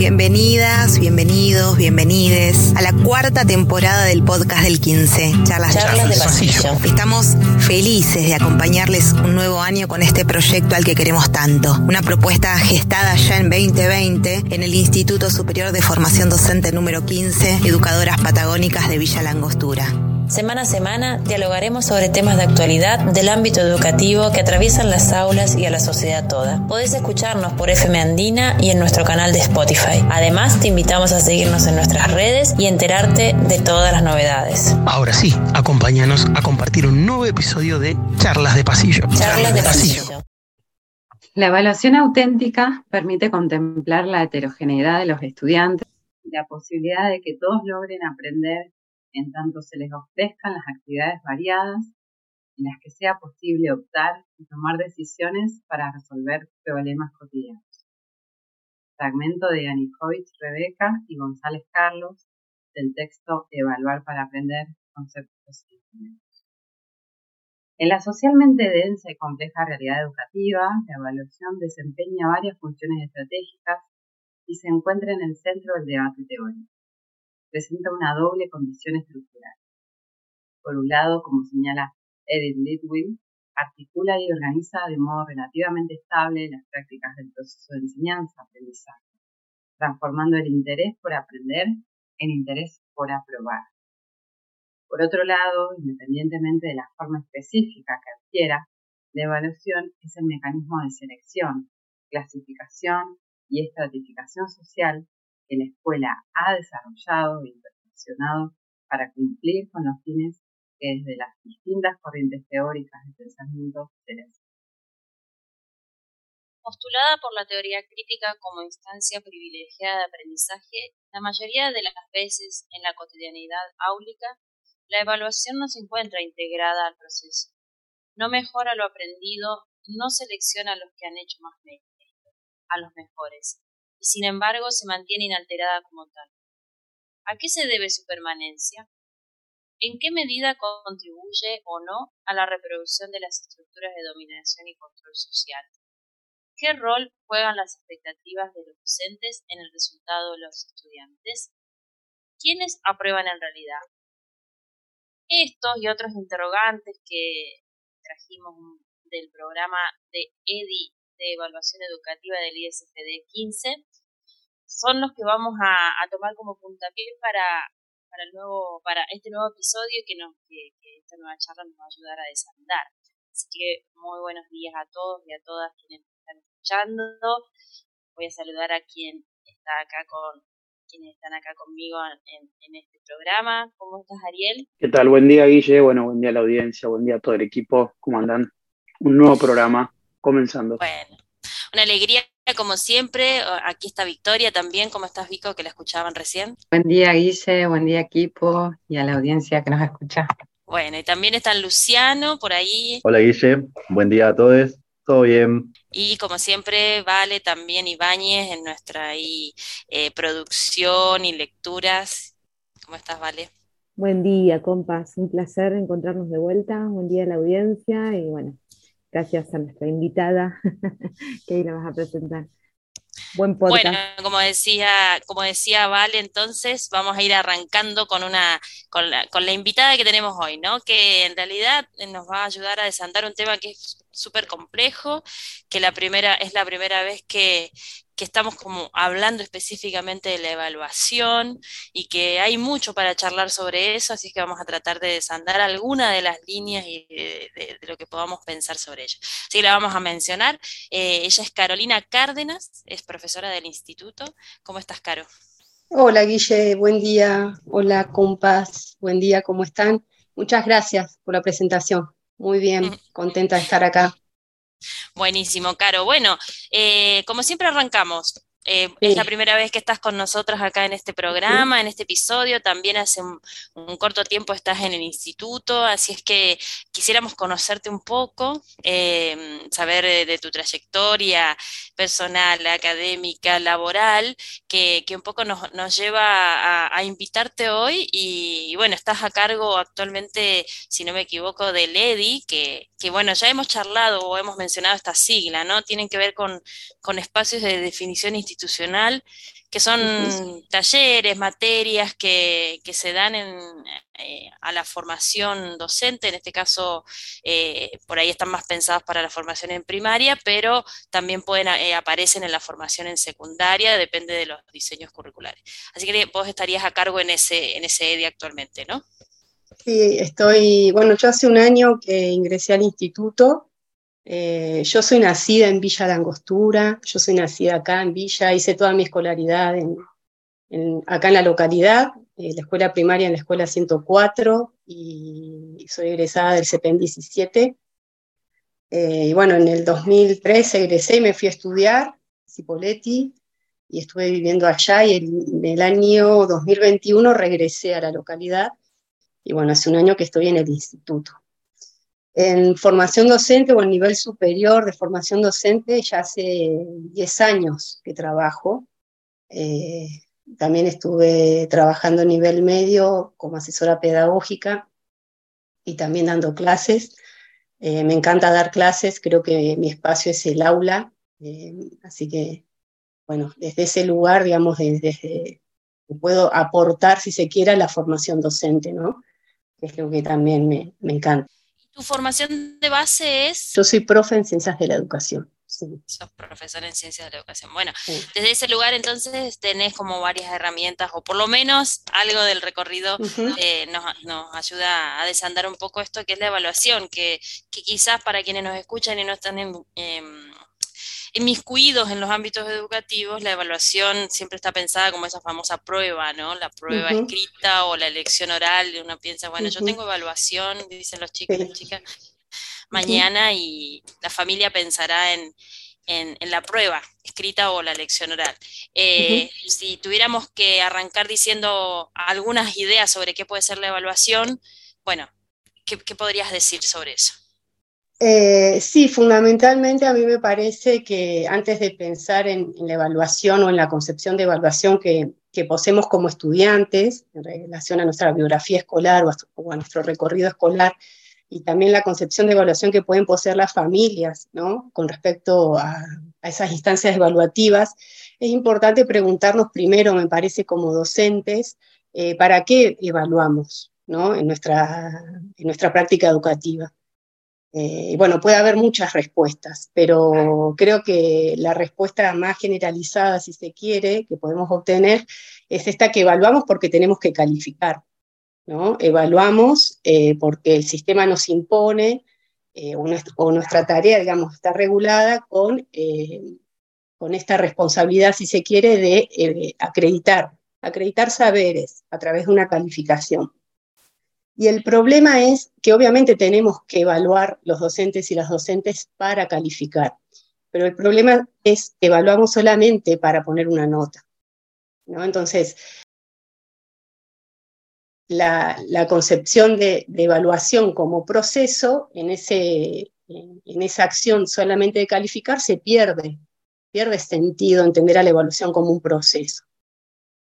Bienvenidas, bienvenidos, bienvenides a la cuarta temporada del podcast del 15, Charlas, Charlas de Pasillo. Estamos felices de acompañarles un nuevo año con este proyecto al que queremos tanto. Una propuesta gestada ya en 2020 en el Instituto Superior de Formación Docente número 15, Educadoras Patagónicas de Villa Langostura. Semana a semana dialogaremos sobre temas de actualidad del ámbito educativo que atraviesan las aulas y a la sociedad toda. Podés escucharnos por FM Andina y en nuestro canal de Spotify. Además, te invitamos a seguirnos en nuestras redes y enterarte de todas las novedades. Ahora sí, acompáñanos a compartir un nuevo episodio de Charlas de Pasillo. Charlas de Pasillo. La evaluación auténtica permite contemplar la heterogeneidad de los estudiantes y la posibilidad de que todos logren aprender en tanto se les ofrezcan las actividades variadas en las que sea posible optar y tomar decisiones para resolver problemas cotidianos. Fragmento de Yanikovic Rebeca y González Carlos del texto Evaluar para aprender conceptos y instrumentos. En la socialmente densa y compleja realidad educativa, la evaluación desempeña varias funciones estratégicas y se encuentra en el centro del debate teórico presenta una doble condición estructural. Por un lado, como señala Edith Litwin, articula y organiza de modo relativamente estable las prácticas del proceso de enseñanza-aprendizaje, transformando el interés por aprender en interés por aprobar. Por otro lado, independientemente de la forma específica que adquiera, la evaluación es el mecanismo de selección, clasificación y estratificación social que la escuela ha desarrollado e perfeccionado para cumplir con los fines que desde las distintas corrientes teóricas de pensamiento se les Postulada por la teoría crítica como instancia privilegiada de aprendizaje, la mayoría de las veces en la cotidianidad áulica, la evaluación no se encuentra integrada al proceso. No mejora lo aprendido, no selecciona a los que han hecho más mérito, a los mejores, y sin embargo se mantiene inalterada como tal. ¿A qué se debe su permanencia? ¿En qué medida contribuye o no a la reproducción de las estructuras de dominación y control social? ¿Qué rol juegan las expectativas de los docentes en el resultado de los estudiantes? ¿Quiénes aprueban en realidad? Estos y otros interrogantes que trajimos del programa de EDI de evaluación educativa del ISFD 15 son los que vamos a, tomar como puntapié para, para, el nuevo, para este nuevo episodio que, nos, que, esta nueva charla nos va a ayudar a desandar. Así que muy buenos días a todos y a todas quienes están escuchando. Voy a saludar a quien está acá con quienes están acá conmigo en, en, este programa. ¿Cómo estás, Ariel? ¿Qué tal? Buen día, Guille. Bueno, buen día a la audiencia, buen día a todo el equipo. ¿Cómo andan? Un nuevo programa comenzando. Bueno, una alegría como siempre. Aquí está Victoria también. ¿Cómo estás, Vico, que la escuchaban recién? Buen día, Guille. Buen día, equipo y a la audiencia que nos escucha. Bueno, y también está Luciano por ahí. Hola, Guille. Buen día a todos. Todo bien. Y como siempre, Vale también Ibáñez en nuestra eh, producción y lecturas. ¿Cómo estás, Vale? Buen día, compas. Un placer encontrarnos de vuelta. Buen día a la audiencia y bueno, gracias a nuestra invitada que ahí la vas a presentar. Buen podcast. Bueno, como decía, como decía Vale, entonces vamos a ir arrancando con una, con la, con la invitada que tenemos hoy, ¿no? Que en realidad nos va a ayudar a desandar un tema que es súper complejo, que la primera, es la primera vez que, que estamos como hablando específicamente de la evaluación y que hay mucho para charlar sobre eso, así que vamos a tratar de desandar alguna de las líneas y de, lo que podamos pensar sobre ello. Así que la vamos a mencionar. Eh, ella es Carolina Cárdenas, es profesora del instituto. ¿Cómo estás, Caro? Hola, Guille, buen día. Hola, compas, buen día, ¿cómo están? Muchas gracias por la presentación. Muy bien, contenta de estar acá. Buenísimo, Caro. Bueno, eh, como siempre arrancamos. Eh, es la primera vez que estás con nosotros acá en este programa, en este episodio. También hace un, corto tiempo estás en el instituto, así es que quisiéramos conocerte un poco, eh, saber de, tu trayectoria personal, académica, laboral, que, un poco nos, lleva a, invitarte hoy. Y, bueno, estás a cargo actualmente, si no me equivoco, del EDI, que, que bueno, ya hemos charlado o hemos mencionado esta sigla, ¿no? Tienen que ver con, con espacios de definición institucional que son talleres, materias que, se dan eh, a la formación docente, en este caso eh, por ahí están más pensados para la formación en primaria, pero también pueden eh, aparecen en la formación en secundaria, depende de los diseños curriculares. Así que vos estarías a cargo en ese, en ese EDI actualmente, ¿no? Sí, estoy, bueno, yo hace un año que ingresé al instituto eh, yo soy nacida en Villa Langostura, yo soy nacida acá en Villa, hice toda mi escolaridad acá en la localidad, eh, la escuela primaria en la escuela 104 y soy egresada del CEPEN 17. Eh, y bueno, en el 2003 egresé y me fui a estudiar Cipoletti y estuve viviendo allá y en el año 2021 regresé a la localidad y bueno, hace un año que estoy en el instituto. En formación docente o en nivel superior de formación docente ya hace 10 años que trabajo. Eh, también estuve trabajando a nivel medio como asesora pedagógica y también dando clases. Eh, me encanta dar clases, creo que mi espacio es el aula, eh, así que, bueno, desde ese lugar, digamos, desde, puedo aportar, si se quiere, la formación docente, ¿no? Es lo que también me, me encanta. ¿Tu formación de base es? Yo soy profe en ciencias de la educación. Sí. Sos profesor en ciencias de la educación. Bueno, desde ese lugar entonces tenés como varias herramientas, o por lo menos algo del recorrido eh, nos, ayuda a desandar un poco esto que es la evaluación, que, quizás para quienes nos escuchan y no están en, em, inmiscuidos en los ámbitos educativos, la evaluación siempre está pensada como esa famosa prueba, ¿no? La prueba escrita o la elección oral. Uno piensa, bueno, yo tengo evaluación, dicen los chicos y las chicas, mañana y la familia pensará en, la prueba escrita o la lección oral. Eh, si tuviéramos que arrancar diciendo algunas ideas sobre qué puede ser la evaluación, bueno, qué podrías decir sobre eso? Eh, sí, fundamentalmente a mí me parece que antes de pensar en, la evaluación o en la concepción de evaluación que, poseemos como estudiantes en relación a nuestra biografía escolar o a, nuestro recorrido escolar, y también la concepción de evaluación que pueden poseer las familias ¿no? con respecto a, esas instancias evaluativas, es importante preguntarnos primero, me parece, como docentes, eh, ¿para qué evaluamos ¿no? en, nuestra, en nuestra práctica educativa? Eh, bueno, puede haber muchas respuestas, pero creo que la respuesta más generalizada, si se quiere, que podemos obtener, es esta que evaluamos porque tenemos que calificar. ¿no? Evaluamos eh, porque el sistema nos impone eh, o, nuestra, tarea, digamos, está regulada con, con esta responsabilidad, si se quiere, de acreditar, acreditar saberes a través de una calificación. Y el problema es que obviamente tenemos que evaluar los docentes y las docentes para calificar, pero el problema es que evaluamos solamente para poner una nota. ¿no? Entonces, la, concepción de, evaluación como proceso en, ese, en, esa acción solamente de calificar se pierde, pierde sentido entender a la evaluación como un proceso.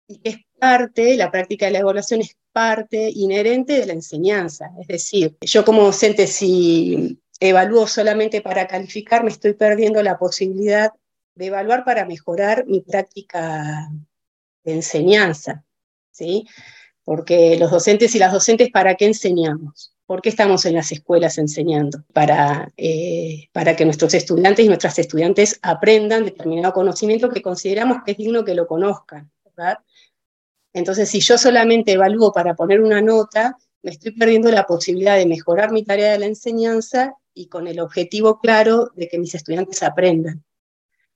Y es parte, la práctica de la evaluación es parte inherente de la enseñanza. Es decir, yo como docente si evalúo solamente para calificar, me estoy perdiendo la posibilidad de evaluar para mejorar mi práctica de enseñanza. ¿sí? Porque los docentes y las docentes, ¿para qué enseñamos? ¿Por qué estamos en las escuelas enseñando? Para, eh, para que nuestros estudiantes y nuestras estudiantes aprendan determinado conocimiento que consideramos que es digno que lo conozcan. ¿verdad? Entonces, si yo solamente evalúo para poner una nota, me estoy perdiendo la posibilidad de mejorar mi tarea de la enseñanza y con el objetivo claro de que mis estudiantes aprendan.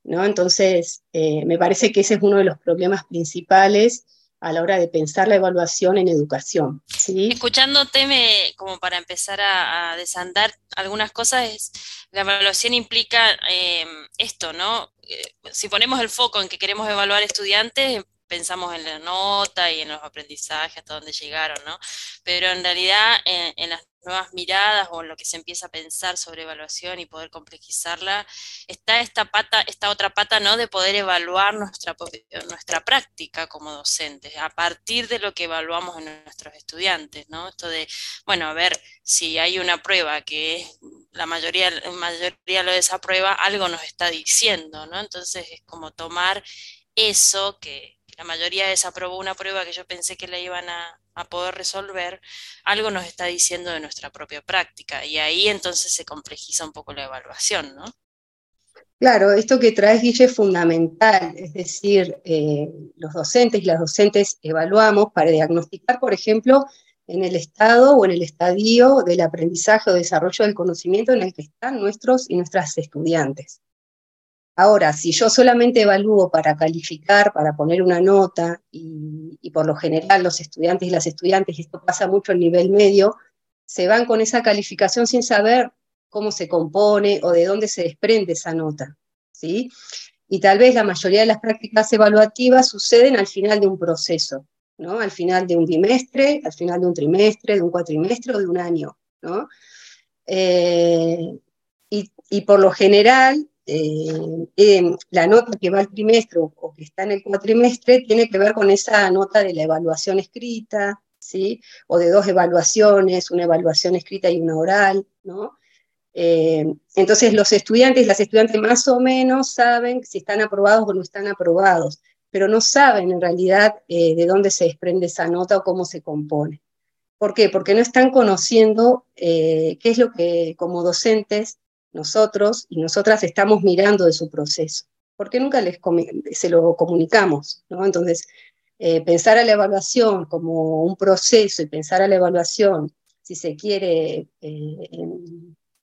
¿no? Entonces, eh, me parece que ese es uno de los problemas principales a la hora de pensar la evaluación en educación. ¿sí? Escuchándote, me, como para empezar a, desandar algunas cosas, la evaluación implica eh, esto, ¿no? Eh, si ponemos el foco en que queremos evaluar estudiantes, pensamos en la nota y en los aprendizajes, hasta dónde llegaron, ¿no? Pero en realidad en, las nuevas miradas o en lo que se empieza a pensar sobre evaluación y poder complejizarla, está esta pata, esta otra pata, ¿no? De poder evaluar nuestra, nuestra práctica como docentes, a partir de lo que evaluamos en nuestros estudiantes, ¿no? Esto de, bueno, a ver, si hay una prueba que la mayoría, la mayoría lo desaprueba, algo nos está diciendo, ¿no? Entonces es como tomar eso que, la mayoría desaprobó una prueba que yo pensé que la iban a, poder resolver, algo nos está diciendo de nuestra propia práctica. Y ahí entonces se complejiza un poco la evaluación, ¿no? Claro, esto que traes, Guille, es fundamental, es decir, eh, los docentes y las docentes evaluamos para diagnosticar, por ejemplo, en el estado o en el estadio del aprendizaje o desarrollo del conocimiento en el que están nuestros y nuestras estudiantes. Ahora, si yo solamente evalúo para calificar, para poner una nota, y, por lo general los estudiantes y las estudiantes, esto pasa mucho en nivel medio, se van con esa calificación sin saber cómo se compone o de dónde se desprende esa nota. ¿sí? Y tal vez la mayoría de las prácticas evaluativas suceden al final de un proceso, ¿no? al final de un bimestre, al final de un trimestre, de un cuatrimestre o de un año. ¿no? Eh, y por lo general, eh, la nota que va al trimestre o, que está en el cuatrimestre tiene que ver con esa nota de la evaluación escrita, ¿sí? O de dos evaluaciones, una evaluación escrita y una oral, ¿no? Eh, entonces los estudiantes, las estudiantes más o menos saben si están aprobados o no están aprobados, pero no saben en realidad eh, de dónde se desprende esa nota o cómo se compone. ¿Por qué? Porque no están conociendo qué es lo que como docentes nosotros y nosotras estamos mirando de su proceso, porque nunca les se lo comunicamos, ¿no? Entonces, eh, pensar a la evaluación como un proceso y pensar a la evaluación, si se quiere, eh,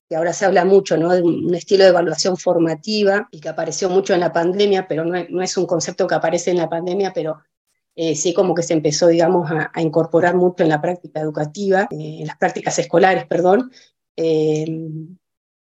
que ahora se habla mucho, ¿no? De un estilo de evaluación formativa y que apareció mucho en la pandemia, pero no, es un concepto que aparece en la pandemia, pero eh, sí como que se empezó, digamos, a, a, incorporar mucho en la práctica educativa, en las prácticas escolares, perdón,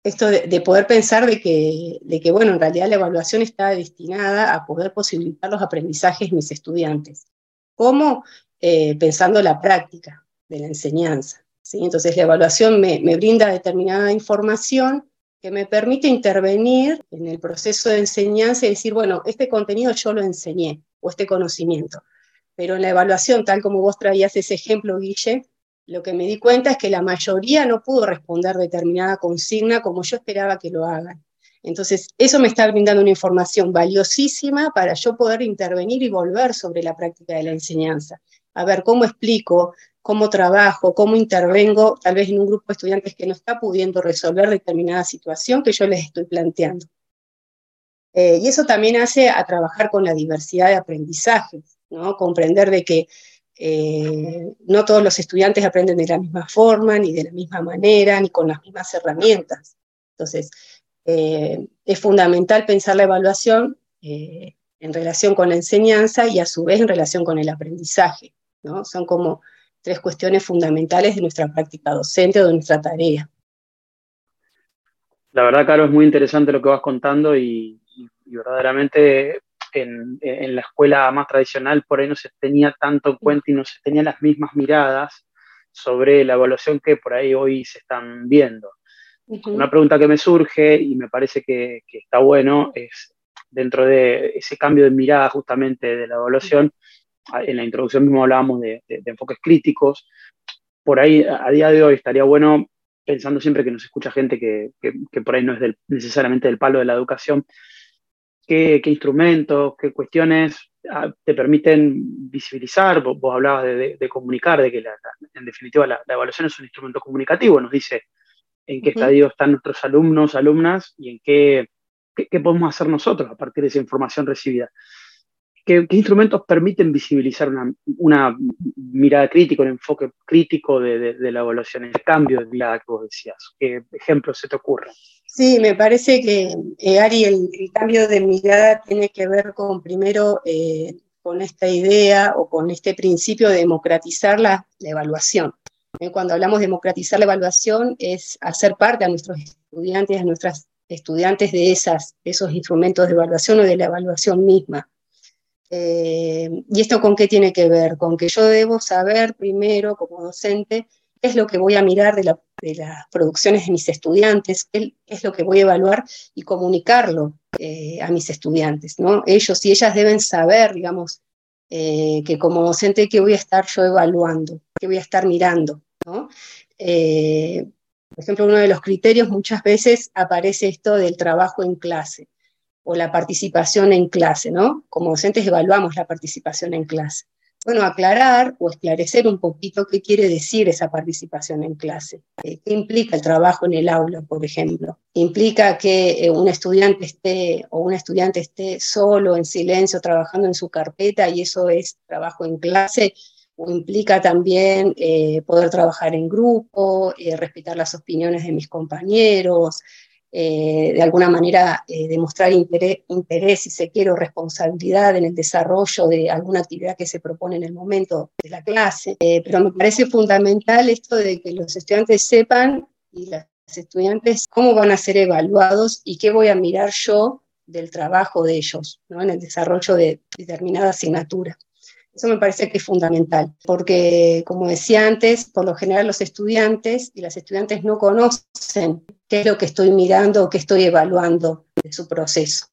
esto de, poder pensar de que, de que, bueno, en realidad la evaluación está destinada a poder posibilitar los aprendizajes de mis estudiantes. ¿Cómo? Eh, pensando la práctica de la enseñanza. ¿sí? Entonces la evaluación me, me brinda determinada información que me permite intervenir en el proceso de enseñanza y decir, bueno, este contenido yo lo enseñé, o este conocimiento. Pero en la evaluación, tal como vos traías ese ejemplo, Guille, lo que me di cuenta es que la mayoría no pudo responder determinada consigna como yo esperaba que lo hagan. Entonces, eso me está brindando una información valiosísima para yo poder intervenir y volver sobre la práctica de la enseñanza. A ver, cómo explico, cómo trabajo, cómo intervengo, tal vez en un grupo de estudiantes que no está pudiendo resolver determinada situación que yo les estoy planteando. Eh, y eso también hace a trabajar con la diversidad de aprendizajes, ¿no? Comprender de que eh, no todos los estudiantes aprenden de la misma forma, ni de la misma manera, ni con las mismas herramientas. Entonces, eh, es fundamental pensar la evaluación eh, en relación con la enseñanza y a su vez en relación con el aprendizaje. ¿no? Son como tres cuestiones fundamentales de nuestra práctica docente o de nuestra tarea. La verdad, Caro, es muy interesante lo que vas contando y verdaderamente en, la escuela más tradicional por ahí no se tenía tanto en cuenta y no se tenían las mismas miradas sobre la evaluación que por ahí hoy se están viendo. Una pregunta que me surge y me parece que, está bueno es dentro de ese cambio de mirada justamente de la evaluación, en la introducción mismo hablábamos de, enfoques críticos, por ahí a día de hoy estaría bueno, pensando siempre que nos escucha gente que, por ahí no es necesariamente del palo de la educación, qué, instrumentos, qué cuestiones ah, te permiten visibilizar, vos, hablabas de, comunicar, de que en definitiva la, evaluación es un instrumento comunicativo, nos dice en qué estadio están nuestros alumnos, alumnas y en qué, qué, podemos hacer nosotros a partir de esa información recibida. ¿Qué, instrumentos permiten visibilizar una, mirada crítica, un enfoque crítico de, la evaluación, el cambio de mirada que vos decías? ¿Qué ejemplos se te ocurren? Sí, me parece que, eh, Ari, el, cambio de mirada tiene que ver con, primero, eh, con esta idea o con este principio de democratizar la, evaluación. Eh, cuando hablamos de democratizar la evaluación es hacer parte a nuestros estudiantes, a nuestras estudiantes de esas, esos instrumentos de evaluación o de la evaluación misma. ¿Y esto con qué tiene que ver? Con que yo debo saber primero, como docente, qué es lo que voy a mirar de, las producciones de mis estudiantes, qué es lo que voy a evaluar y comunicarlo eh, a mis estudiantes. ¿no? Ellos y ellas deben saber, digamos, eh, que como docente, qué voy a estar yo evaluando, qué voy a estar mirando. Eh, por ejemplo, uno de los criterios muchas veces aparece esto del trabajo en clase o la participación en clase, ¿no? Como docentes evaluamos la participación en clase. Bueno, aclarar o esclarecer un poquito qué quiere decir esa participación en clase. Eh, ¿Qué implica el trabajo en el aula, por ejemplo? ¿Implica que eh, un estudiante esté o un estudiante esté solo, en silencio, trabajando en su carpeta y eso es trabajo en clase? ¿O implica también eh, poder trabajar en grupo, respetar las opiniones de mis compañeros, eh, de alguna manera eh, demostrar interés, interés, si se quiere, responsabilidad en el desarrollo de alguna actividad que se propone en el momento de la clase. Eh, pero me parece fundamental esto de que los estudiantes sepan y las estudiantes cómo van a ser evaluados y qué voy a mirar yo del trabajo de ellos ¿no? en el desarrollo de determinada asignatura. Eso me parece que es fundamental, porque como decía antes, por lo general los estudiantes y las estudiantes no conocen qué es lo que estoy mirando o qué estoy evaluando de su proceso.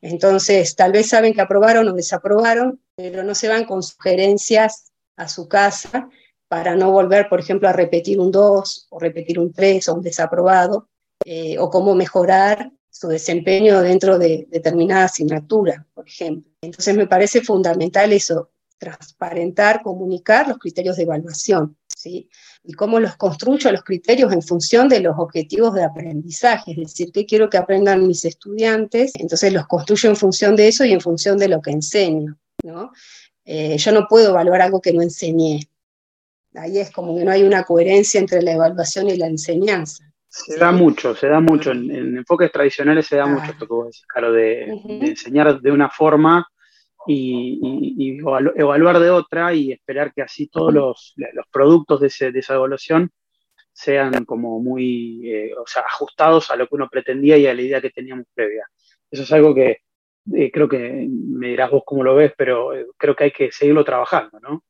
Entonces, tal vez saben que aprobaron o desaprobaron, pero no se van con sugerencias a su casa para no volver, por ejemplo, a repetir un 2 o repetir un 3 o un desaprobado, eh, o cómo mejorar su desempeño dentro de determinada asignatura, por ejemplo. Entonces me parece fundamental eso, transparentar, comunicar los criterios de evaluación, ¿sí? Y cómo los construyo los criterios en función de los objetivos de aprendizaje, es decir, qué quiero que aprendan mis estudiantes, entonces los construyo en función de eso y en función de lo que enseño, ¿no? Eh, yo no puedo evaluar algo que no enseñé. Ahí es como que no hay una coherencia entre la evaluación y la enseñanza. Se da mucho, se da mucho. En, enfoques tradicionales se da mucho esto que vos decís, claro, de, enseñar de una forma y, evaluar de otra y esperar que así todos los, productos de, esa evaluación sean como muy eh, ajustados a lo que uno pretendía y a la idea que teníamos previa. Eso es algo que eh, creo que me dirás vos cómo lo ves, pero eh, creo que hay que seguirlo trabajando, ¿no?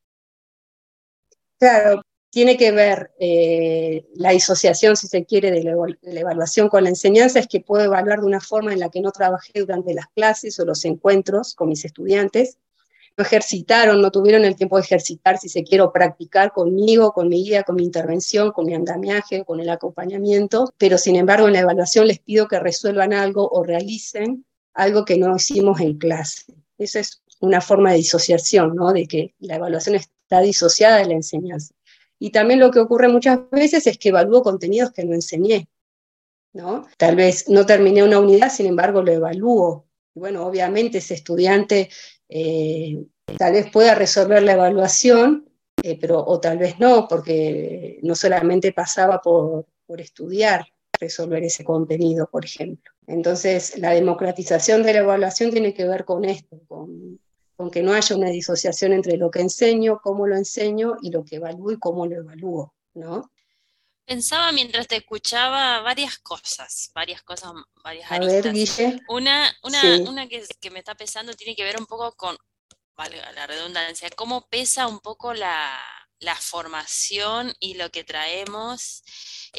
Claro, tiene que ver eh, la disociación, si se quiere, de la, evaluación con la enseñanza, es que puedo evaluar de una forma en la que no trabajé durante las clases o los encuentros con mis estudiantes, no ejercitaron, no tuvieron el tiempo de ejercitar, si se quiere, practicar conmigo, con mi guía, con mi intervención, con mi andamiaje, con el acompañamiento, pero sin embargo en la evaluación les pido que resuelvan algo o realicen algo que no hicimos en clase. Esa es una forma de disociación, ¿no? De que la evaluación está disociada de la enseñanza. Y también lo que ocurre muchas veces es que evalúo contenidos que no enseñé. ¿no? Tal vez no terminé una unidad, sin embargo lo evalúo. Bueno, obviamente ese estudiante eh, tal vez pueda resolver la evaluación, eh, pero, o tal vez no, porque no solamente pasaba por, por estudiar resolver ese contenido, por ejemplo. Entonces, la democratización de la evaluación tiene que ver con esto, con con que no haya una disociación entre lo que enseño, cómo lo enseño y lo que evalúo y cómo lo evalúo, ¿no? Pensaba mientras te escuchaba varias cosas, varias cosas, varias A Ver, Guille. Una, una, una que, que, me está pesando tiene que ver un poco con, valga la redundancia, cómo pesa un poco la, la formación y lo que traemos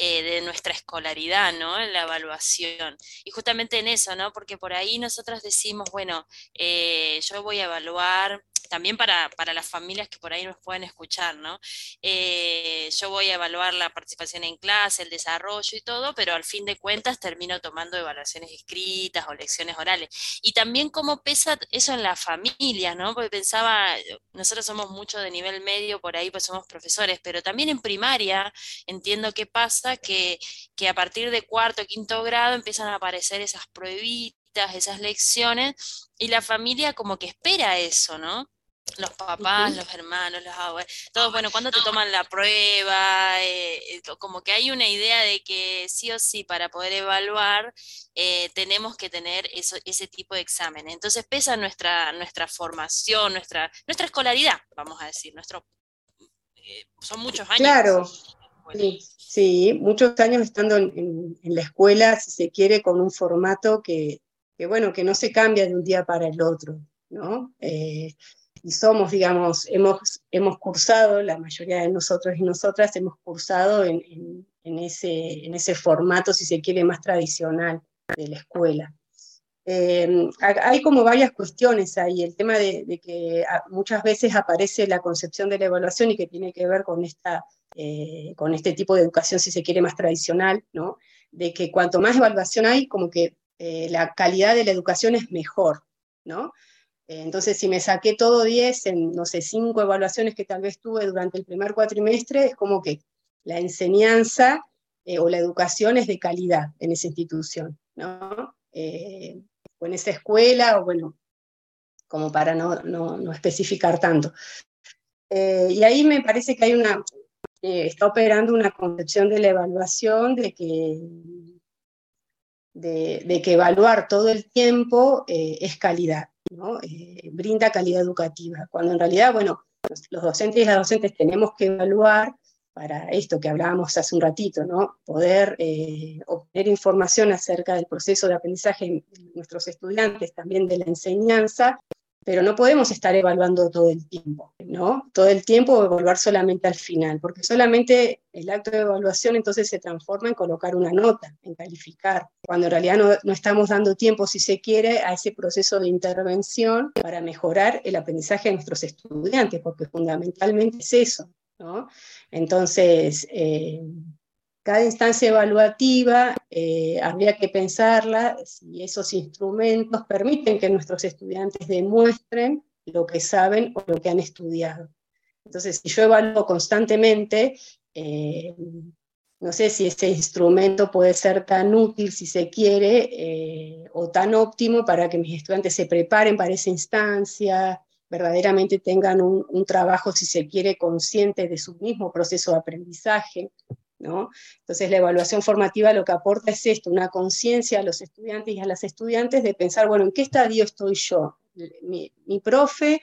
eh, de nuestra escolaridad, ¿no? En la evaluación. Y justamente en eso, ¿no? Porque por ahí nosotros decimos, bueno, eh, yo voy a evaluar también para, las familias que por ahí nos pueden escuchar, ¿no? Eh, yo voy a evaluar la participación en clase, el desarrollo y todo, pero al fin de cuentas termino tomando evaluaciones escritas o lecciones orales. Y también cómo pesa eso en la familia, ¿no? Porque pensaba, nosotros somos mucho de nivel medio, por ahí pues somos profesores, pero también en primaria entiendo qué pasa, que, que a partir de cuarto, quinto grado empiezan a aparecer esas pruebitas esas lecciones, y la familia como que espera eso, ¿no? los papás, los hermanos, los abuelos, todos, bueno, cuando te toman la prueba, eh, eh, como que hay una idea de que sí o sí para poder evaluar eh, tenemos que tener eso, ese tipo de examen. Entonces pesa nuestra, nuestra formación, nuestra, nuestra escolaridad, vamos a decir, nuestro, son muchos años. Claro. Sí, muchos años estando en, la escuela, si se quiere, con un formato que, bueno, que no se cambia de un día para el otro, ¿no? y somos, digamos, hemos, hemos cursado, la mayoría de nosotros y nosotras hemos cursado en, ese, en ese formato, si se quiere, más tradicional de la escuela. Em, hay como varias cuestiones ahí, el tema de, que muchas veces aparece la concepción de la evaluación y que tiene que ver con, esta, eh, con este tipo de educación, si se quiere, más tradicional, ¿no? de que cuanto más evaluación hay, como que eh, la calidad de la educación es mejor, ¿no? Entonces, si me saqué todo 10 en, no sé, cinco evaluaciones que tal vez tuve durante el primer cuatrimestre, es como que la enseñanza eh, o la educación es de calidad en esa institución, ¿no? Eh, o en esa escuela, o bueno, como para no, especificar tanto. Eh, y ahí me parece que hay una, está operando una concepción de la evaluación de que, de, que evaluar todo el tiempo es calidad. Eh, brinda calidad educativa, cuando en realidad, bueno, los docentes y las docentes tenemos que evaluar para esto que hablábamos hace un ratito, ¿no? Poder eh, obtener información acerca del proceso de aprendizaje de nuestros estudiantes, también de la enseñanza, pero no podemos estar evaluando todo el tiempo, ¿no? Todo el tiempo evaluar solamente al final, porque solamente el acto de evaluación entonces se transforma en colocar una nota, en calificar, cuando en realidad no, estamos dando tiempo, si se quiere, a ese proceso de intervención para mejorar el aprendizaje de nuestros estudiantes, porque fundamentalmente es eso, ¿no? Entonces, eh, cada instancia evaluativa eh, habría que pensarla si esos instrumentos permiten que nuestros estudiantes demuestren lo que saben o lo que han estudiado. Entonces, si yo evalúo constantemente, eh, no sé si ese instrumento puede ser tan útil, si se quiere, eh, o tan óptimo para que mis estudiantes se preparen para esa instancia, verdaderamente tengan un, un trabajo, si se quiere, consciente de su mismo proceso de aprendizaje. Entonces la evaluación formativa lo que aporta es esto, una conciencia a los estudiantes y a las estudiantes de pensar, bueno, ¿en qué estadio estoy yo? Mi, profe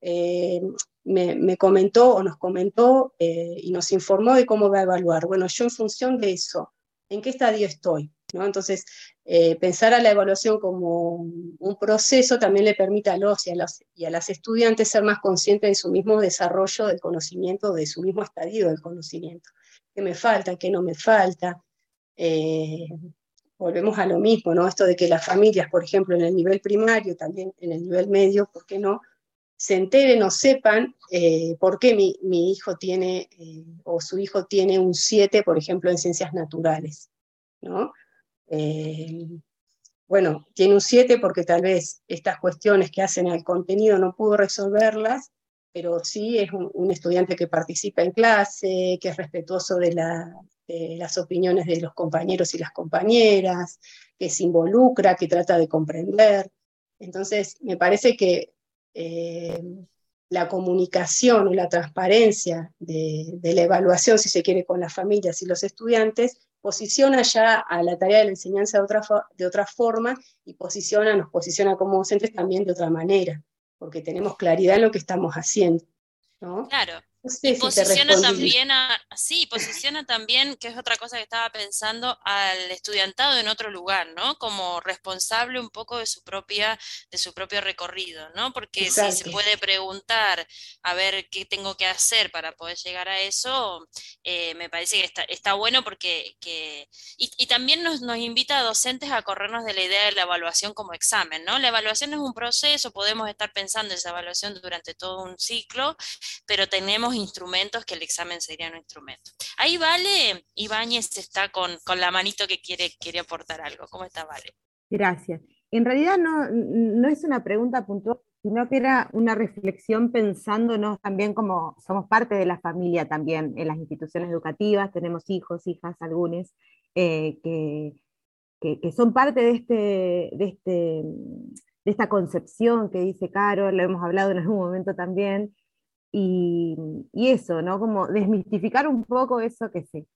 eh, me, comentó o nos comentó eh, y nos informó de cómo va a evaluar. Bueno, yo en función de eso, ¿en qué estadio estoy? Entonces, eh, pensar a la evaluación como un proceso también le permite a los y a, y a las estudiantes ser más conscientes de su mismo desarrollo del conocimiento, de su mismo estadio del conocimiento qué me falta, qué no me falta. Eh, volvemos a lo mismo, ¿no? Esto de que las familias, por ejemplo, en el nivel primario, también en el nivel medio, ¿por qué no? se enteren o sepan eh, por qué mi, hijo tiene eh, o su hijo tiene un 7, por ejemplo, en ciencias naturales. ¿no? bueno, tiene un 7 porque tal vez estas cuestiones que hacen al contenido no pudo resolverlas pero sí es un, estudiante que participa en clase, que es respetuoso de, las opiniones de los compañeros y las compañeras, que se involucra, que trata de comprender. Entonces, me parece que eh, la comunicación o la transparencia de, la evaluación, si se quiere, con las familias y los estudiantes, posiciona ya a la tarea de la enseñanza de otra, de otra forma y posiciona, nos posiciona como docentes también de otra manera porque tenemos claridad en lo que estamos haciendo. ¿no? Claro, posiciona también a, sí, posiciona también, que es otra cosa que estaba pensando, al estudiantado en otro lugar, ¿no? Como responsable un poco de su propia, de su propio recorrido, ¿no? Porque si se puede preguntar a ver qué tengo que hacer para poder llegar a eso, eh, me parece que está, está bueno porque y, también nos, nos invita a docentes a corrernos de la idea de la evaluación como examen, ¿no? La evaluación es un proceso, podemos estar pensando en esa evaluación durante todo un ciclo, pero tenemos instrumentos que el examen sería un instrumento. Ahí Vale, Ibáñez está con, la manito que quiere, quiere aportar algo. ¿Cómo está Vale? Gracias. En realidad no, no es una pregunta puntual, sino que era una reflexión pensándonos también como somos parte de la familia también en las instituciones educativas, tenemos hijos, hijas, algunos, eh, que, que, son parte de, este, de, este, esta concepción que dice Caro, lo hemos hablado en algún momento también, y, eso, ¿no? Como desmistificar un poco eso que se,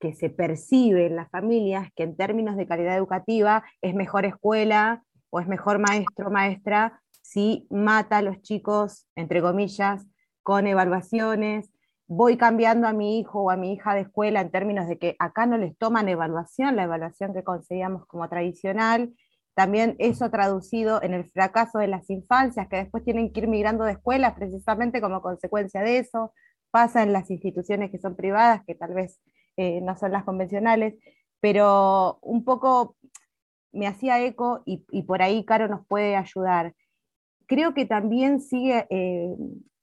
que se percibe en las familias, que en términos de calidad educativa es mejor escuela o es mejor maestro maestra si mata a los chicos, entre comillas, con evaluaciones. Voy cambiando a mi hijo o a mi hija de escuela en términos de que acá no les toman evaluación, la evaluación que conseguíamos como tradicional, también eso traducido en el fracaso de las infancias, que después tienen que ir migrando de escuelas precisamente como consecuencia de eso. Pasa en las instituciones que son privadas, que tal vez eh, no son las convencionales, pero un poco me hacía eco y, por ahí Caro nos puede ayudar. Creo que también sigue, eh,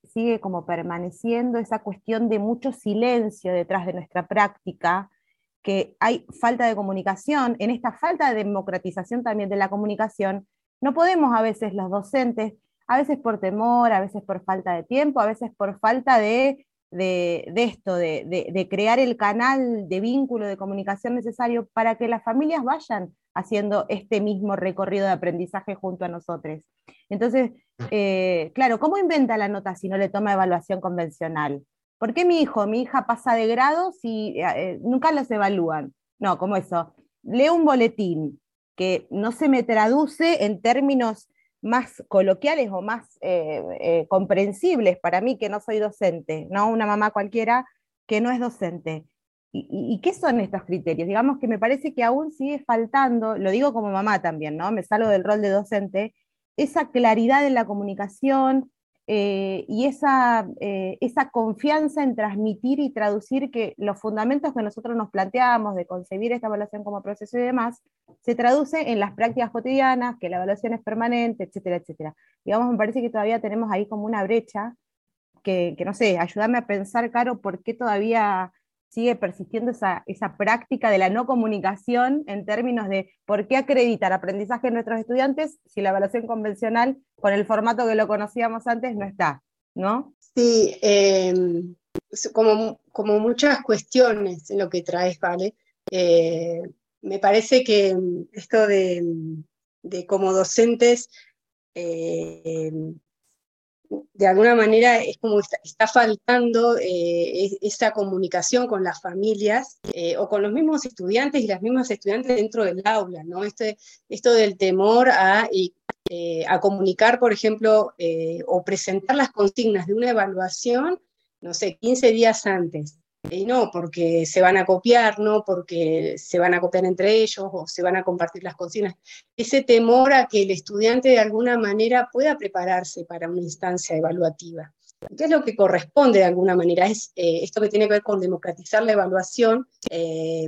sigue como permaneciendo esa cuestión de mucho silencio detrás de nuestra práctica, que hay falta de comunicación, en esta falta de democratización también de la comunicación, no podemos a veces los docentes, a veces por temor, a veces por falta de tiempo, a veces por falta de, esto, de, crear el canal de vínculo de comunicación necesario para que las familias vayan haciendo este mismo recorrido de aprendizaje junto a nosotros. Entonces, eh, claro, ¿cómo inventa la nota si no le toma evaluación convencional? ¿Por qué mi hijo, mi hija pasa de grado si eh, eh, nunca los evalúan? No, como eso. Leo un boletín que no se me traduce en términos más coloquiales o más eh, comprensibles para mí que no soy docente, no una mamá cualquiera que no es docente. ¿Y, qué son estos criterios? Digamos que me parece que aún sigue faltando, lo digo como mamá también, ¿no? Me salgo del rol de docente, esa claridad en la comunicación, eh, y esa, eh, esa confianza en transmitir y traducir que los fundamentos que nosotros nos planteamos de concebir esta evaluación como proceso y demás, se traduce en las prácticas cotidianas, que la evaluación es permanente, etcétera, etcétera. Digamos, me parece que todavía tenemos ahí como una brecha que, que no sé, ayudarme a pensar, Caro, por qué todavía sigue persistiendo esa, esa, práctica de la no comunicación en términos de por qué acreditar aprendizaje en nuestros estudiantes si la evaluación convencional con el formato que lo conocíamos antes no está, ¿no? Sí, em, como, como, muchas cuestiones en lo que traes, ¿vale? Eh, me parece que esto de, de como docentes eh, de alguna manera es como está, faltando eh, esa comunicación con las familias eh, o con los mismos estudiantes y las mismas estudiantes dentro del aula, ¿no? Este, esto del temor a, eh, a comunicar, por ejemplo, o presentar las consignas de una evaluación, no sé, 15 días antes. Y no porque se van a copiar, no porque se van a copiar entre ellos o se van a compartir las consignas. Ese temor a que el estudiante de alguna manera pueda prepararse para una instancia evaluativa. ¿Qué es lo que corresponde de alguna manera? Es eh, esto que tiene que ver con democratizar la evaluación. Eh,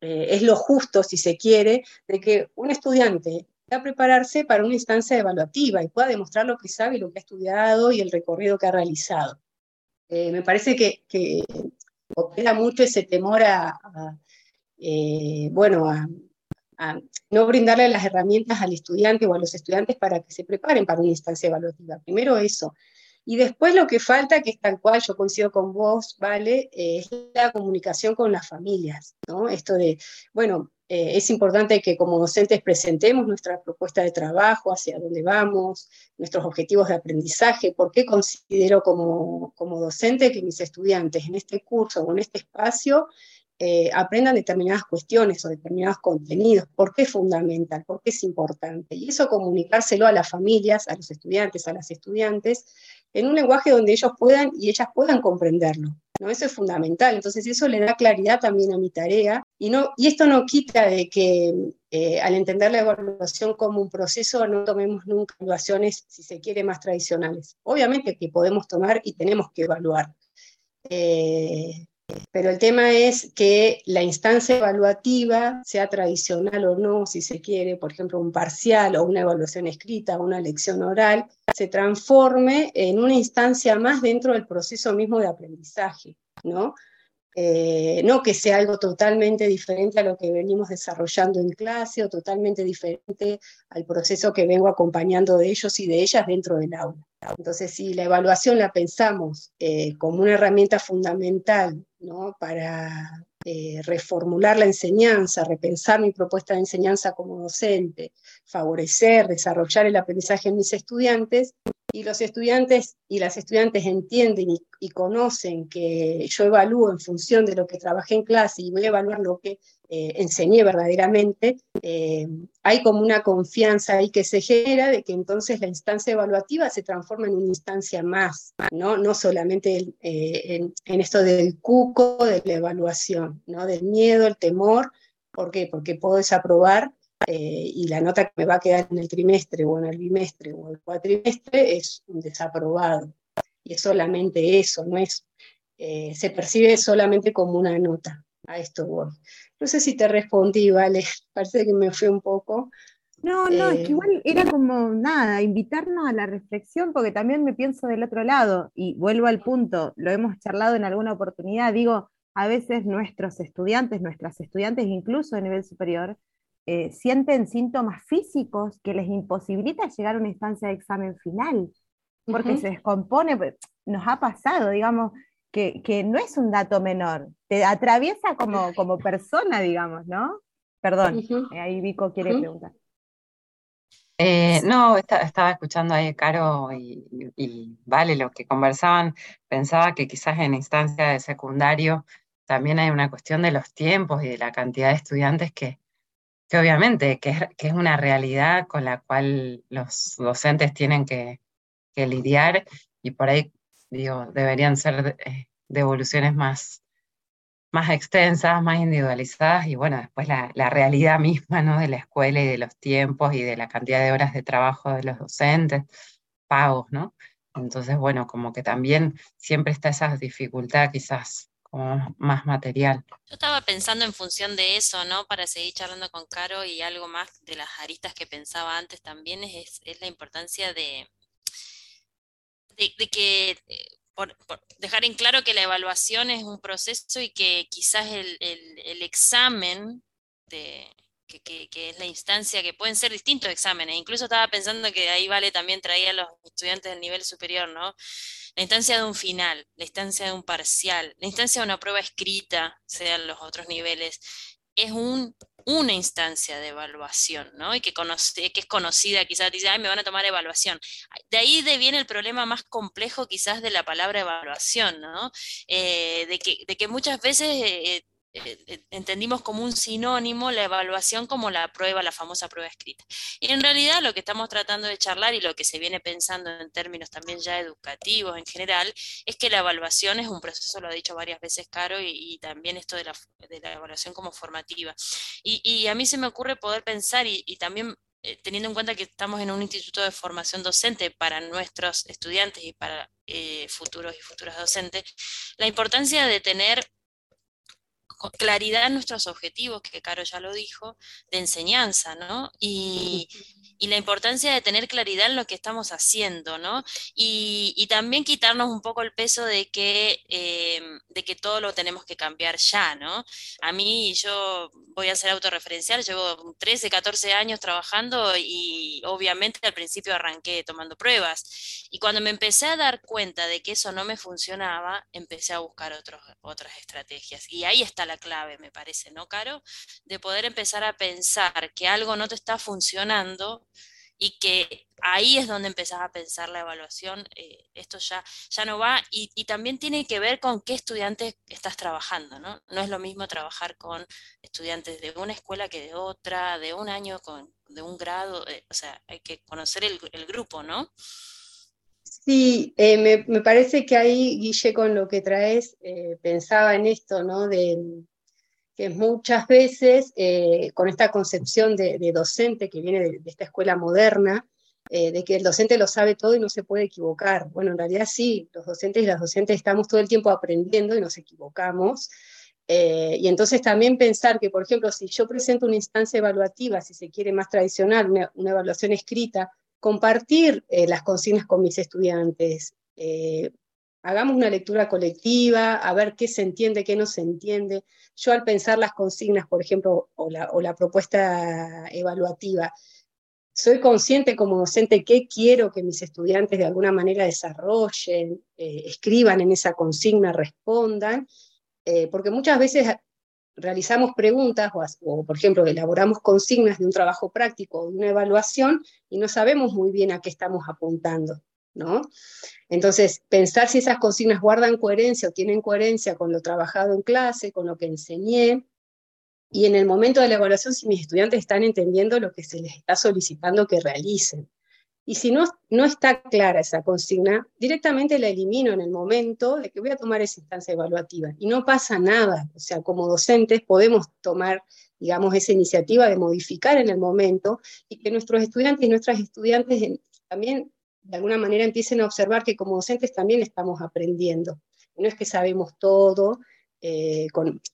eh, es lo justo, si se quiere, de que un estudiante pueda prepararse para una instancia evaluativa y pueda demostrar lo que sabe y lo que ha estudiado y el recorrido que ha realizado. me parece que, que, opera mucho ese temor a, eh, bueno, a, no brindarle las herramientas al estudiante o a los estudiantes para que se preparen para una instancia evaluativa. Primero eso. Y después lo que falta, que es tal cual, yo coincido con vos, ¿vale? es la comunicación con las familias, ¿no? Esto de, bueno, eh, es importante que como docentes presentemos nuestra propuesta de trabajo, hacia dónde vamos, nuestros objetivos de aprendizaje, por qué considero como, como docente que mis estudiantes en este curso o en este espacio eh, aprendan determinadas cuestiones o determinados contenidos, por qué es fundamental, por qué es importante. Y eso comunicárselo a las familias, a los estudiantes, a las estudiantes, en un lenguaje donde ellos puedan y ellas puedan comprenderlo. ¿no? Eso es fundamental. Entonces eso le da claridad también a mi tarea. Y, no, y esto no quita de que eh, al entender la evaluación como un proceso no tomemos nunca evaluaciones, si se quiere, más tradicionales. Obviamente que podemos tomar y tenemos que evaluar. Eh, pero el tema es que la instancia evaluativa, sea tradicional o no, si se quiere, por ejemplo, un parcial o una evaluación escrita o una lección oral, se transforme en una instancia más dentro del proceso mismo de aprendizaje, ¿no? Eh, no que sea algo totalmente diferente a lo que venimos desarrollando en clase o totalmente diferente al proceso que vengo acompañando de ellos y de ellas dentro del aula. Entonces, si la evaluación la pensamos eh, como una herramienta fundamental ¿no? para eh, reformular la enseñanza, repensar mi propuesta de enseñanza como docente, favorecer, desarrollar el aprendizaje en mis estudiantes, y los estudiantes y las estudiantes entienden y, conocen que yo evalúo en función de lo que trabajé en clase y voy a evaluar lo que eh, enseñé verdaderamente, eh, hay como una confianza ahí que se genera de que entonces la instancia evaluativa se transforma en una instancia más, no, no solamente eh, en, en, esto del cuco, de la evaluación, ¿no? del miedo, el temor. ¿Por qué? Porque puedo desaprobar eh, y la nota que me va a quedar en el trimestre o en el bimestre o el cuatrimestre es un desaprobado. Y es solamente eso, no es, eh, se percibe solamente como una nota. A esto voy. No sé si te respondí, vale, parece que me fui un poco. No, no, es que eh, igual era como nada, invitarnos a la reflexión, porque también me pienso del otro lado, y vuelvo al punto, lo hemos charlado en alguna oportunidad, digo, a veces nuestros estudiantes, nuestras estudiantes incluso de nivel superior, eh, sienten síntomas físicos que les imposibilita llegar a una instancia de examen final, porque se descompone, pues, nos ha pasado, digamos, que, no es un dato menor, te atraviesa como, como persona, digamos, ¿no? Perdón, ahí Vico quiere preguntar. Eh, no, estaba escuchando ahí Caro y, vale lo que conversaban. Pensaba que quizás en instancia de secundario también hay una cuestión de los tiempos y de la cantidad de estudiantes que, que obviamente que es, una realidad con la cual los docentes tienen que, lidiar y por ahí, digo, deberían ser eh, devoluciones más, más extensas, más individualizadas y bueno, después la, realidad misma ¿no? de la escuela y de los tiempos y de la cantidad de horas de trabajo de los docentes, pagos, ¿no? Entonces, bueno, como que también siempre está esa dificultad quizás como más material. Yo estaba pensando en función de eso, ¿no? Para seguir charlando con Caro y algo más de las aristas que pensaba antes también es, es la importancia de, de, que eh, dejar en claro que la evaluación es un proceso y que quizás el, examen, de, que, es la instancia, que pueden ser distintos exámenes, incluso estaba pensando que ahí vale también traía a los estudiantes del nivel superior, ¿no? La instancia de un final, la instancia de un parcial, la instancia de una prueba escrita, sean los otros niveles, es un una instancia de evaluación, ¿no? Y que, conoce, que es conocida, quizás dice, ay, me van a tomar evaluación. De ahí viene el problema más complejo quizás de la palabra evaluación, ¿no? Eh, de, que, de, que, muchas veces eh, eh, eh, entendimos como un sinónimo la evaluación como la prueba, la famosa prueba escrita. Y en realidad lo que estamos tratando de charlar y lo que se viene pensando en términos también ya educativos en general, es que la evaluación es un proceso, lo ha dicho varias veces Caro, y, también esto de la, evaluación como formativa. Y, a mí se me ocurre poder pensar y, también eh, teniendo en cuenta que estamos en un instituto de formación docente para nuestros estudiantes y para futuros y futuras docentes, la importancia de tener claridad en nuestros objetivos, que Caro ya lo dijo, de enseñanza, ¿no? Y, y la importancia de tener claridad en lo que estamos haciendo, ¿no? Y, y también quitarnos un poco el peso de que, eh, de que todo lo tenemos que cambiar ya, ¿no? A mí yo voy a ser autorreferencial, llevo 13, 14 años trabajando y obviamente al principio arranqué tomando pruebas. Y cuando me empecé a dar cuenta de que eso no me funcionaba, empecé a buscar otros, otras estrategias. Y ahí está la clave, me parece, ¿no, Caro? De poder empezar a pensar que algo no te está funcionando y que ahí es donde empezás a pensar la evaluación, eh, esto ya, ya no va, y, también tiene que ver con qué estudiantes estás trabajando, ¿no? No es lo mismo trabajar con estudiantes de una escuela que de otra, de un año con, de un grado, eh, o sea, hay que conocer el, grupo, ¿no? Sí, eh, me, me, parece que ahí, Guille, con lo que traes, pensaba en esto, ¿no? De, que muchas veces eh, con esta concepción de, docente que viene de, esta escuela moderna, eh, de que el docente lo sabe todo y no se puede equivocar. Bueno, en realidad sí, los docentes y las docentes estamos todo el tiempo aprendiendo y nos equivocamos. Eh, y entonces también pensar que, por ejemplo, si yo presento una instancia evaluativa, si se quiere más tradicional, una evaluación escrita, compartir las consignas con mis estudiantes, hagamos una lectura colectiva, a ver qué se entiende, qué no se entiende. Yo al pensar las consignas, por ejemplo, o la, propuesta evaluativa, soy consciente como docente qué quiero que mis estudiantes de alguna manera desarrollen, eh, escriban en esa consigna, respondan, eh, porque muchas veces realizamos preguntas o, por ejemplo, elaboramos consignas de un trabajo práctico o de una evaluación y no sabemos muy bien a qué estamos apuntando. ¿no? Entonces, pensar si esas consignas guardan coherencia o tienen coherencia con lo trabajado en clase, con lo que enseñé, y en el momento de la evaluación si mis estudiantes están entendiendo lo que se les está solicitando que realicen. Y si no, no está clara esa consigna, directamente la elimino en el momento de que voy a tomar esa instancia evaluativa. Y no pasa nada. O sea, como docentes podemos tomar, digamos, esa iniciativa de modificar en el momento y que nuestros estudiantes y nuestras estudiantes también de alguna manera empiecen a observar que como docentes también estamos aprendiendo. No es que sabemos todo eh,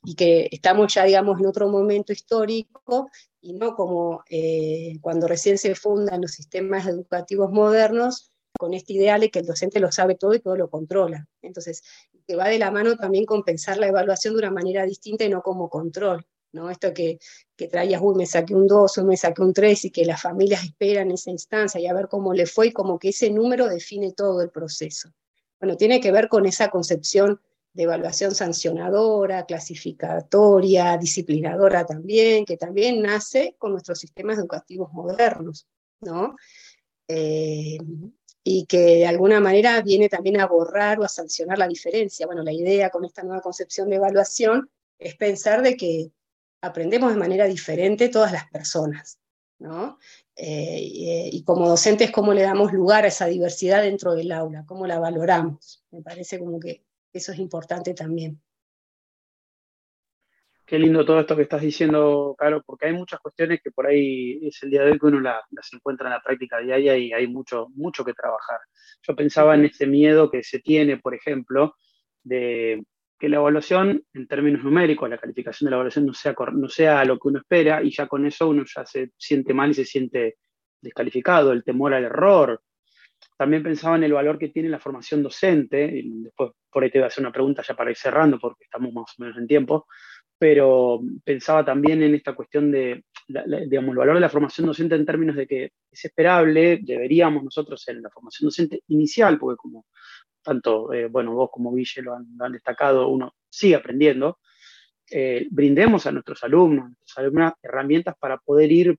y que estamos ya, digamos, en otro momento histórico y no como eh, cuando recién se fundan los sistemas educativos modernos, con este ideal de que el docente lo sabe todo y todo lo controla. Entonces, que va de la mano también con pensar la evaluación de una manera distinta y no como control. ¿no? Esto que, que traías, uy, me saqué un 2, uy, me saqué un 3 y que las familias esperan esa instancia y a ver cómo le fue y como que ese número define todo el proceso. Bueno, tiene que ver con esa concepción de evaluación sancionadora, clasificatoria, disciplinadora también, que también nace con nuestros sistemas educativos modernos, ¿no? Eh, y que de alguna manera viene también a borrar o a sancionar la diferencia. Bueno, la idea con esta nueva concepción de evaluación es pensar de que aprendemos de manera diferente todas las personas, ¿no? Eh, y, como docentes, cómo le damos lugar a esa diversidad dentro del aula, cómo la valoramos. Me parece como que eso es importante también. Qué lindo todo esto que estás diciendo, Caro, porque hay muchas cuestiones que por ahí es el día de hoy que uno las, encuentra en la práctica diaria y hay mucho, mucho que trabajar. Yo pensaba en ese miedo que se tiene, por ejemplo, de que la evaluación en términos numéricos, la calificación de la evaluación no sea, no sea lo que uno espera y ya con eso uno ya se siente mal y se siente descalificado, el temor al error. También pensaba en el valor que tiene la formación docente, y después por ahí te voy a hacer una pregunta ya para ir cerrando porque estamos más o menos en tiempo, pero pensaba también en esta cuestión de, digamos, el valor de la formación docente en términos de que es esperable, deberíamos nosotros en la formación docente inicial, porque como tanto, eh, bueno, vos como Ville lo han, destacado, uno sigue aprendiendo, eh, brindemos a nuestros alumnos, a nuestras alumnas, herramientas para poder ir,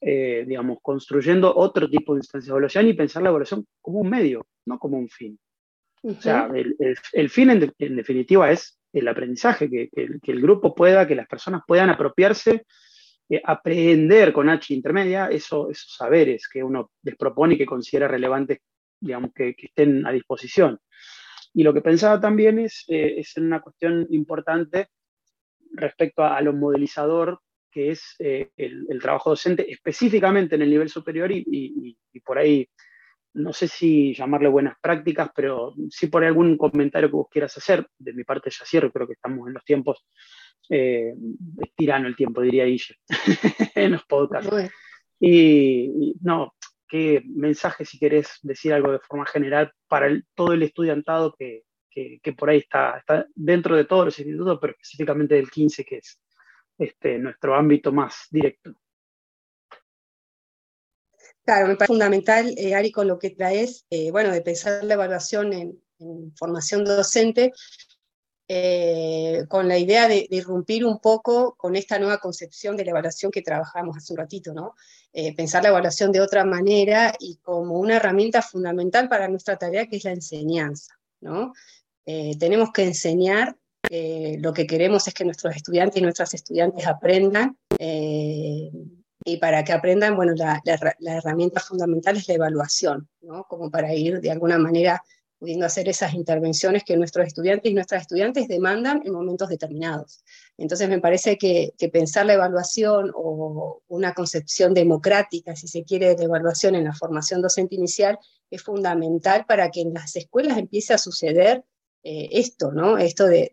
eh, digamos, construyendo otro tipo de instancia de evaluación y pensar la evaluación como un medio, no como un fin. O sea, el, fin en definitiva es el aprendizaje, que, el grupo pueda, que las personas puedan apropiarse, eh, aprender con H intermedia eso, esos saberes que uno les propone y que considera relevantes, digamos, que, estén a disposición. Y lo que pensaba también es, eh, es en una cuestión importante respecto a, lo modelizador que es eh, el, trabajo docente específicamente en el nivel superior y por ahí no sé si llamarle buenas prácticas, pero sí por algún comentario que vos quieras hacer. De mi parte ya cierro, creo que estamos en los tiempos, eh, es tirano el tiempo, diría Guille, en los podcasts. Y, no, qué mensaje si querés decir algo de forma general para todo el estudiantado que, por ahí está, está dentro de todos los institutos, pero específicamente del 15, que es este, nuestro ámbito más directo. Claro, me parece fundamental, eh, Ari, con lo que traes, eh, bueno, de pensar la evaluación en, formación docente, eh, con la idea de, irrumpir un poco con esta nueva concepción de la evaluación que trabajamos hace un ratito, ¿no? pensar la evaluación de otra manera y como una herramienta fundamental para nuestra tarea, que es la enseñanza, ¿no? tenemos que enseñar lo que queremos es que nuestros estudiantes y nuestras estudiantes aprendan y para que aprendan, bueno, la, herramienta fundamental es la evaluación, ¿no? Como para ir de alguna manera pudiendo hacer esas intervenciones que nuestros estudiantes y nuestras estudiantes demandan en momentos determinados. Entonces me parece que, pensar la evaluación o una concepción democrática, si se quiere, de evaluación en la formación docente inicial es fundamental para que en las escuelas empiece a suceder eh, esto, ¿no? Esto de,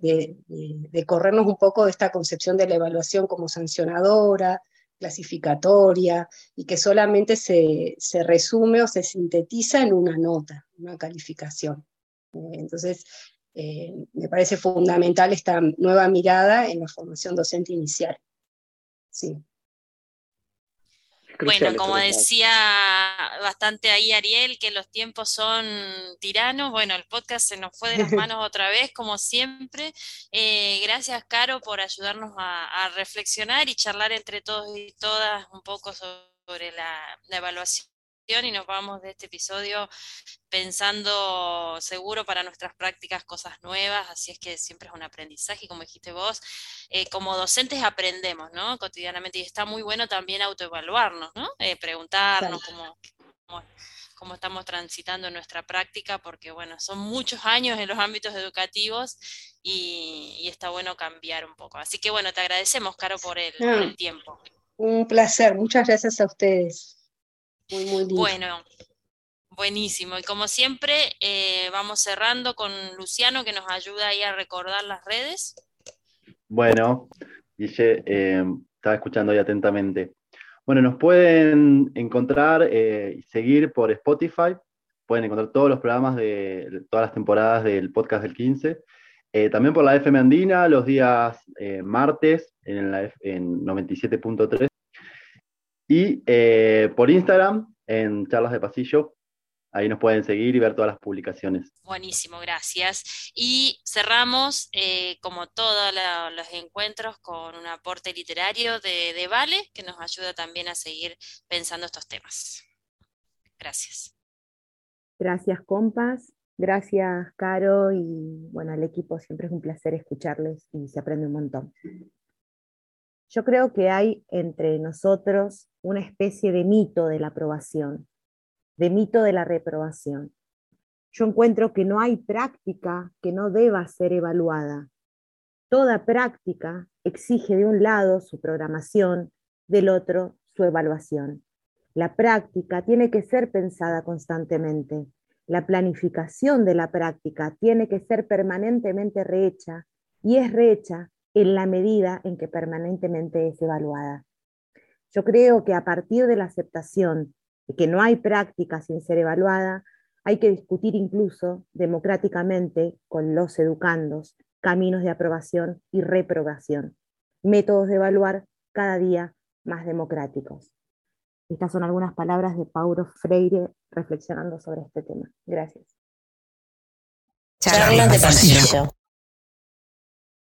de, corrernos un poco de esta concepción de la evaluación como sancionadora, clasificatoria y que solamente se, resume o se sintetiza en una nota, una calificación. Eh, entonces, eh, me parece fundamental esta nueva mirada en la formación docente inicial. Sí. Bueno, como decía bastante ahí Ariel, que los tiempos son tiranos, bueno, el podcast se nos fue de las manos otra vez, como siempre. Eh, gracias, Caro, por ayudarnos a, reflexionar y charlar entre todos y todas un poco sobre la evaluación y nos vamos de este episodio pensando seguro para nuestras prácticas cosas nuevas, así es que siempre es un aprendizaje, como dijiste vos, eh, como docentes aprendemos, ¿no? Cotidianamente y está muy bueno también autoevaluarnos, ¿no? Eh, preguntarnos cómo, cómo, estamos transitando nuestra práctica, porque bueno, son muchos años en los ámbitos educativos y, está bueno cambiar un poco. Así que bueno, te agradecemos, Caro, por el, por el tiempo. Un placer, muchas gracias a ustedes. Muy, muy Bueno, buenísimo. Y como siempre, eh, vamos cerrando con Luciano que nos ayuda ahí a recordar las redes. Bueno, Guille, eh, estaba escuchando ahí atentamente. Bueno, nos pueden encontrar eh, y seguir por Spotify pueden encontrar todos los programas de todas las temporadas del podcast del 15. Eh, también por la FM Andina, los días eh, martes en, en 97.3. Y eh, por Instagram, en Charlas de Pasillo, Ahí nos pueden seguir y ver todas las publicaciones. Buenísimo, gracias. Y cerramos, eh, como todos los encuentros, con un aporte literario de, de Vale, que nos ayuda también a seguir pensando estos temas. Gracias. Gracias, compas. Gracias, Caro, y bueno, al equipo siempre es un placer escucharles y se aprende un montón. Yo creo que hay entre nosotros una especie de mito de la aprobación de mito de la reprobación. Yo encuentro que no hay práctica que no deba ser evaluada. Toda práctica exige de un lado su programación, del otro su evaluación. La práctica tiene que ser pensada constantemente. La planificación de la práctica tiene que ser permanentemente rehecha y es rehecha en la medida en que permanentemente es evaluada. Yo creo que a partir de la aceptación que no hay práctica sin ser evaluada, hay que discutir incluso democráticamente con los educandos caminos de aprobación y reprobación, métodos de evaluar cada día más democráticos. Estas son algunas palabras de Paulo Freire reflexionando sobre este tema. Gracias. Charlas de pasillo.